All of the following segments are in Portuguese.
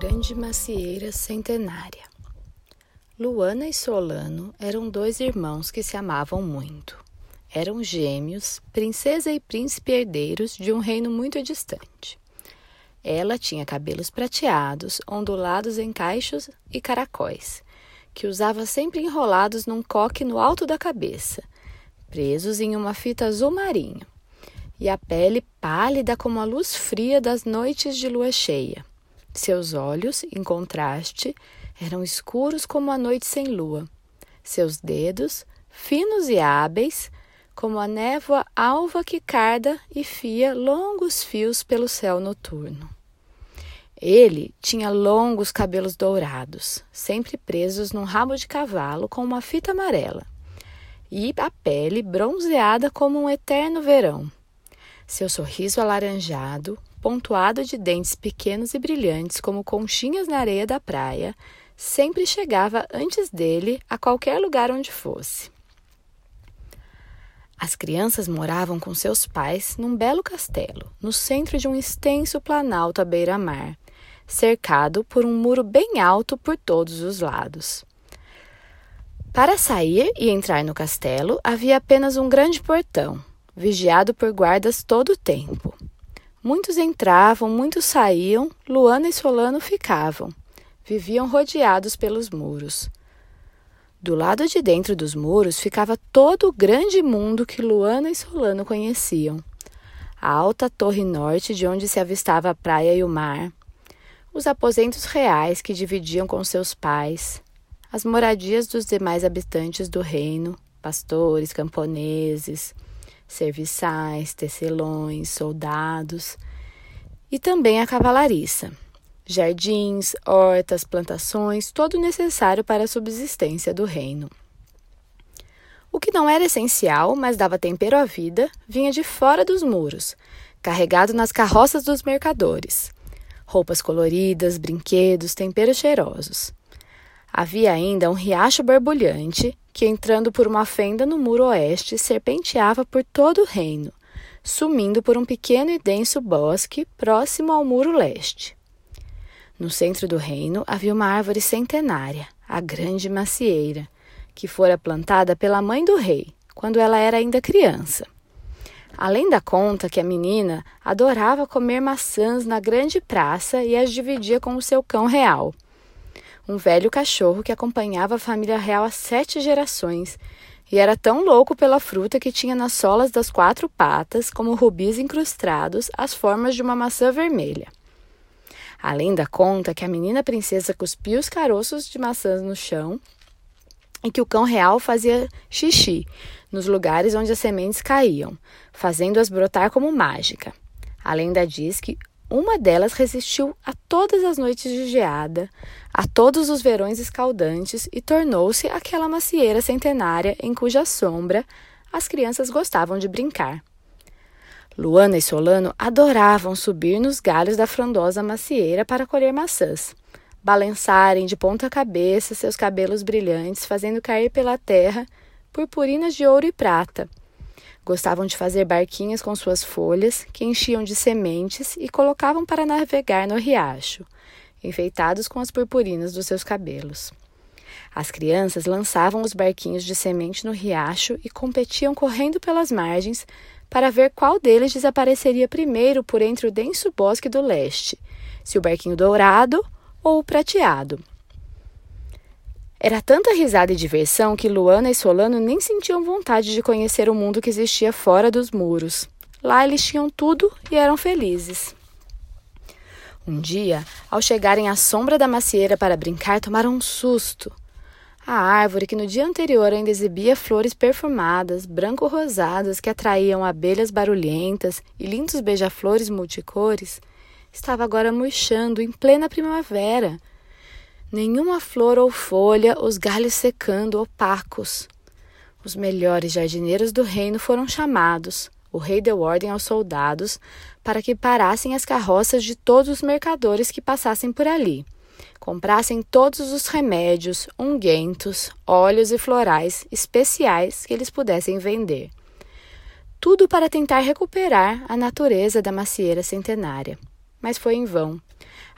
grande macieira centenária. Luana e Solano eram dois irmãos que se amavam muito. Eram gêmeos, princesa e príncipe herdeiros de um reino muito distante. Ela tinha cabelos prateados, ondulados em caixos e caracóis, que usava sempre enrolados num coque no alto da cabeça, presos em uma fita azul marinho, e a pele pálida como a luz fria das noites de lua cheia. Seus olhos, em contraste, eram escuros como a noite sem lua. Seus dedos, finos e hábeis, como a névoa alva que carda e fia longos fios pelo céu noturno. Ele tinha longos cabelos dourados, sempre presos num rabo de cavalo com uma fita amarela, e a pele bronzeada como um eterno verão. Seu sorriso alaranjado, pontuado de dentes pequenos e brilhantes como conchinhas na areia da praia, sempre chegava antes dele a qualquer lugar onde fosse. As crianças moravam com seus pais num belo castelo, no centro de um extenso planalto à beira-mar, cercado por um muro bem alto por todos os lados. Para sair e entrar no castelo havia apenas um grande portão, vigiado por guardas todo o tempo. Muitos entravam, muitos saíam, Luana e Solano ficavam. Viviam rodeados pelos muros. Do lado de dentro dos muros ficava todo o grande mundo que Luana e Solano conheciam. A alta torre norte, de onde se avistava a praia e o mar, os aposentos reais que dividiam com seus pais, as moradias dos demais habitantes do reino, pastores, camponeses, serviçais, tecelões, soldados e também a cavalariça. Jardins, hortas, plantações, todo o necessário para a subsistência do reino. O que não era essencial, mas dava tempero à vida, vinha de fora dos muros, carregado nas carroças dos mercadores. Roupas coloridas, brinquedos, temperos cheirosos. Havia ainda um riacho borbulhante que, entrando por uma fenda no muro oeste, serpenteava por todo o reino, sumindo por um pequeno e denso bosque próximo ao muro leste. No centro do reino havia uma árvore centenária, a grande macieira, que fora plantada pela mãe do rei, quando ela era ainda criança. Além da conta que a menina adorava comer maçãs na grande praça e as dividia com o seu cão real um velho cachorro que acompanhava a família real há sete gerações e era tão louco pela fruta que tinha nas solas das quatro patas, como rubis incrustados, as formas de uma maçã vermelha. Além da conta que a menina princesa cuspia os caroços de maçãs no chão e que o cão real fazia xixi nos lugares onde as sementes caíam, fazendo-as brotar como mágica. A lenda diz que uma delas resistiu a todas as noites de geada, a todos os verões escaldantes e tornou-se aquela macieira centenária em cuja sombra as crianças gostavam de brincar. Luana e Solano adoravam subir nos galhos da frondosa macieira para colher maçãs, balançarem de ponta cabeça seus cabelos brilhantes, fazendo cair pela terra purpurinas de ouro e prata Gostavam de fazer barquinhas com suas folhas, que enchiam de sementes e colocavam para navegar no riacho, enfeitados com as purpurinas dos seus cabelos. As crianças lançavam os barquinhos de semente no riacho e competiam correndo pelas margens para ver qual deles desapareceria primeiro por entre o denso bosque do leste, se o barquinho dourado ou o prateado. Era tanta risada e diversão que Luana e Solano nem sentiam vontade de conhecer o mundo que existia fora dos muros. Lá eles tinham tudo e eram felizes. Um dia, ao chegarem à sombra da macieira para brincar, tomaram um susto. A árvore, que no dia anterior ainda exibia flores perfumadas, branco-rosadas que atraíam abelhas barulhentas e lindos beija-flores multicores, estava agora murchando em plena primavera Nenhuma flor ou folha, os galhos secando opacos. Os melhores jardineiros do reino foram chamados. O rei deu ordem aos soldados para que parassem as carroças de todos os mercadores que passassem por ali. Comprassem todos os remédios, unguentos, óleos e florais especiais que eles pudessem vender. Tudo para tentar recuperar a natureza da macieira centenária. Mas foi em vão.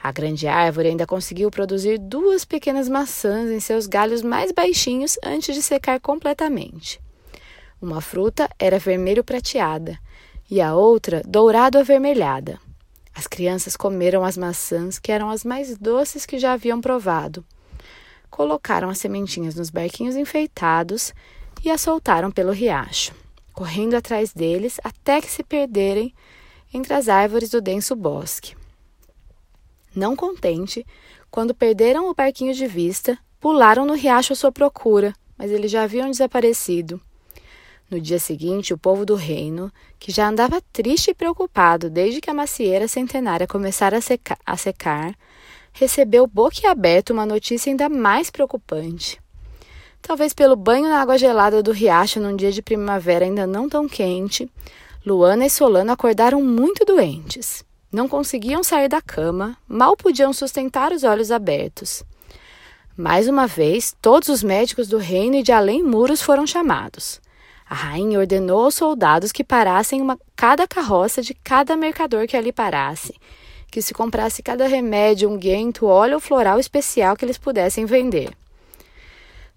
A grande árvore ainda conseguiu produzir duas pequenas maçãs em seus galhos mais baixinhos antes de secar completamente. Uma fruta era vermelho prateada e a outra dourado avermelhada. As crianças comeram as maçãs, que eram as mais doces que já haviam provado. Colocaram as sementinhas nos barquinhos enfeitados e as soltaram pelo riacho, correndo atrás deles até que se perderem entre as árvores do denso bosque. Não contente, quando perderam o barquinho de vista, pularam no riacho à sua procura, mas eles já haviam desaparecido. No dia seguinte, o povo do reino, que já andava triste e preocupado desde que a macieira centenária começara a, secar, a secar recebeu boquiaberto uma notícia ainda mais preocupante. Talvez pelo banho na água gelada do riacho num dia de primavera ainda não tão quente, Luana e Solano acordaram muito doentes. Não conseguiam sair da cama, mal podiam sustentar os olhos abertos. Mais uma vez, todos os médicos do reino e de além muros foram chamados. A rainha ordenou aos soldados que parassem uma, cada carroça de cada mercador que ali parasse, que se comprasse cada remédio, unguento, óleo ou floral especial que eles pudessem vender.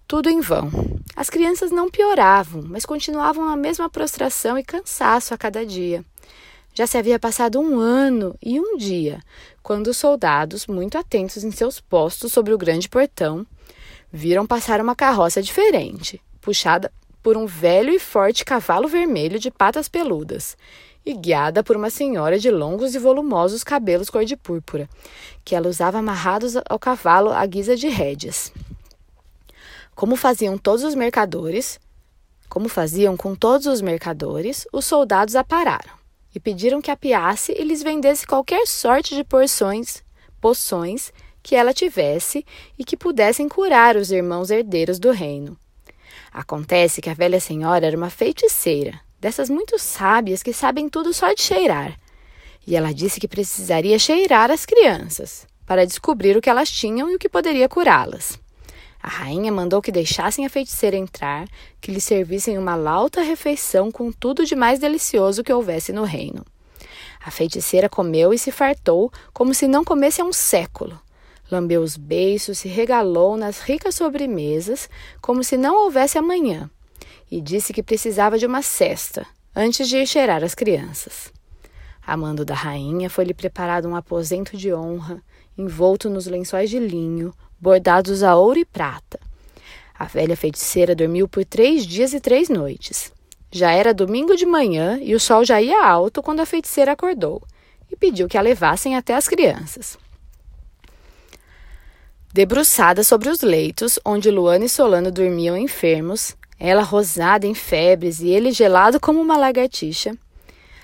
Tudo em vão. As crianças não pioravam, mas continuavam na mesma prostração e cansaço a cada dia. Já se havia passado um ano e um dia, quando os soldados, muito atentos em seus postos sobre o grande portão, viram passar uma carroça diferente, puxada por um velho e forte cavalo vermelho de patas peludas e guiada por uma senhora de longos e volumosos cabelos cor de púrpura, que ela usava amarrados ao cavalo à guisa de rédeas. Como faziam todos os mercadores, como faziam com todos os mercadores, os soldados a pararam e pediram que apiasse e lhes vendesse qualquer sorte de porções, poções que ela tivesse e que pudessem curar os irmãos herdeiros do reino. Acontece que a velha senhora era uma feiticeira, dessas muito sábias que sabem tudo só de cheirar. E ela disse que precisaria cheirar as crianças para descobrir o que elas tinham e o que poderia curá-las. A rainha mandou que deixassem a feiticeira entrar, que lhe servissem uma lauta refeição com tudo de mais delicioso que houvesse no reino. A feiticeira comeu e se fartou como se não comesse há um século. Lambeu os beiços, se regalou nas ricas sobremesas, como se não houvesse amanhã, e disse que precisava de uma cesta antes de ir cheirar as crianças. A mando da rainha foi-lhe preparado um aposento de honra, envolto nos lençóis de linho, bordados a ouro e prata. A velha feiticeira dormiu por três dias e três noites. Já era domingo de manhã e o sol já ia alto quando a feiticeira acordou e pediu que a levassem até as crianças. Debruçada sobre os leitos onde Luana e Solano dormiam enfermos, ela rosada em febres e ele gelado como uma lagartixa,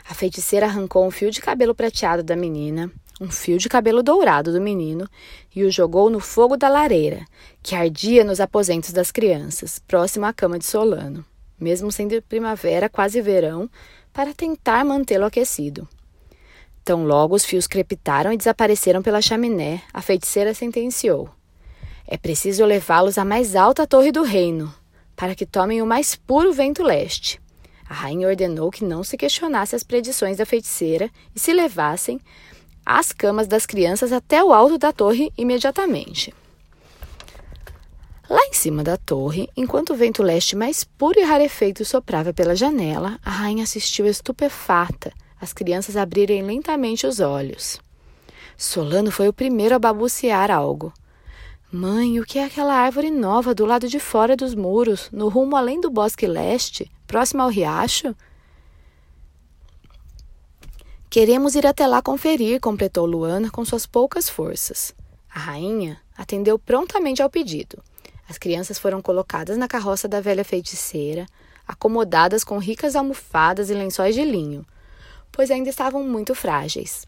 a feiticeira arrancou um fio de cabelo prateado da menina, um fio de cabelo dourado do menino e o jogou no fogo da lareira, que ardia nos aposentos das crianças, próximo à cama de Solano, mesmo sendo primavera, quase verão, para tentar mantê-lo aquecido. Tão logo os fios crepitaram e desapareceram pela chaminé, a feiticeira sentenciou: é preciso levá-los à mais alta torre do reino, para que tomem o mais puro vento leste. A rainha ordenou que não se questionasse as predições da feiticeira e se levassem as camas das crianças até o alto da torre imediatamente. Lá em cima da torre, enquanto o vento leste mais puro e rarefeito soprava pela janela, a rainha assistiu estupefata as crianças abrirem lentamente os olhos. Solano foi o primeiro a babucear algo. Mãe, o que é aquela árvore nova do lado de fora dos muros, no rumo além do bosque leste, próximo ao riacho? Queremos ir até lá conferir, completou Luana com suas poucas forças. A rainha atendeu prontamente ao pedido. As crianças foram colocadas na carroça da velha feiticeira, acomodadas com ricas almofadas e lençóis de linho, pois ainda estavam muito frágeis.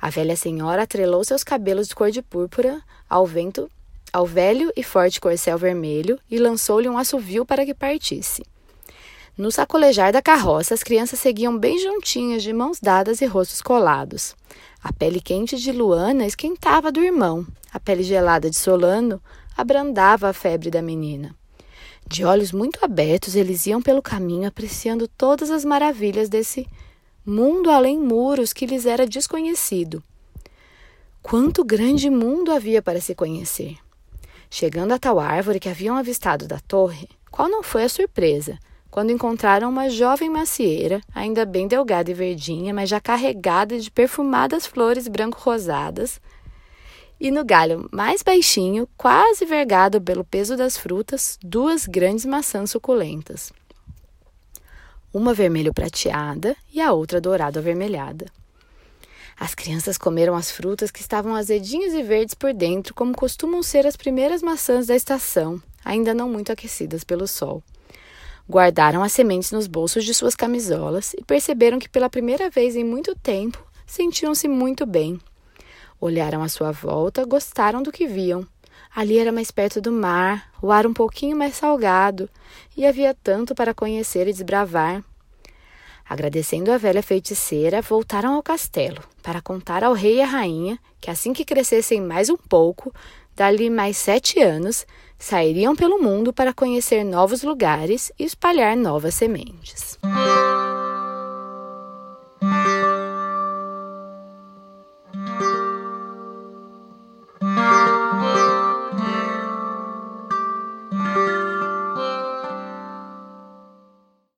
A velha senhora atrelou seus cabelos de cor de púrpura ao vento ao velho e forte corcel vermelho e lançou-lhe um assovio para que partisse. No sacolejar da carroça, as crianças seguiam bem juntinhas, de mãos dadas e rostos colados. A pele quente de Luana esquentava do irmão, a pele gelada de Solano abrandava a febre da menina. De olhos muito abertos, eles iam pelo caminho apreciando todas as maravilhas desse mundo além muros que lhes era desconhecido. Quanto grande mundo havia para se conhecer! Chegando a tal árvore que haviam avistado da torre, qual não foi a surpresa quando encontraram uma jovem macieira, ainda bem delgada e verdinha, mas já carregada de perfumadas flores branco-rosadas, e no galho mais baixinho, quase vergado pelo peso das frutas, duas grandes maçãs suculentas. Uma vermelho prateada e a outra dourado avermelhada. As crianças comeram as frutas que estavam azedinhas e verdes por dentro, como costumam ser as primeiras maçãs da estação, ainda não muito aquecidas pelo sol. Guardaram as sementes nos bolsos de suas camisolas e perceberam que pela primeira vez em muito tempo sentiam-se muito bem. Olharam à sua volta, gostaram do que viam. Ali era mais perto do mar, o ar um pouquinho mais salgado, e havia tanto para conhecer e desbravar. Agradecendo a velha feiticeira, voltaram ao castelo para contar ao rei e à rainha que assim que crescessem mais um pouco, dali mais sete anos, sairiam pelo mundo para conhecer novos lugares e espalhar novas sementes.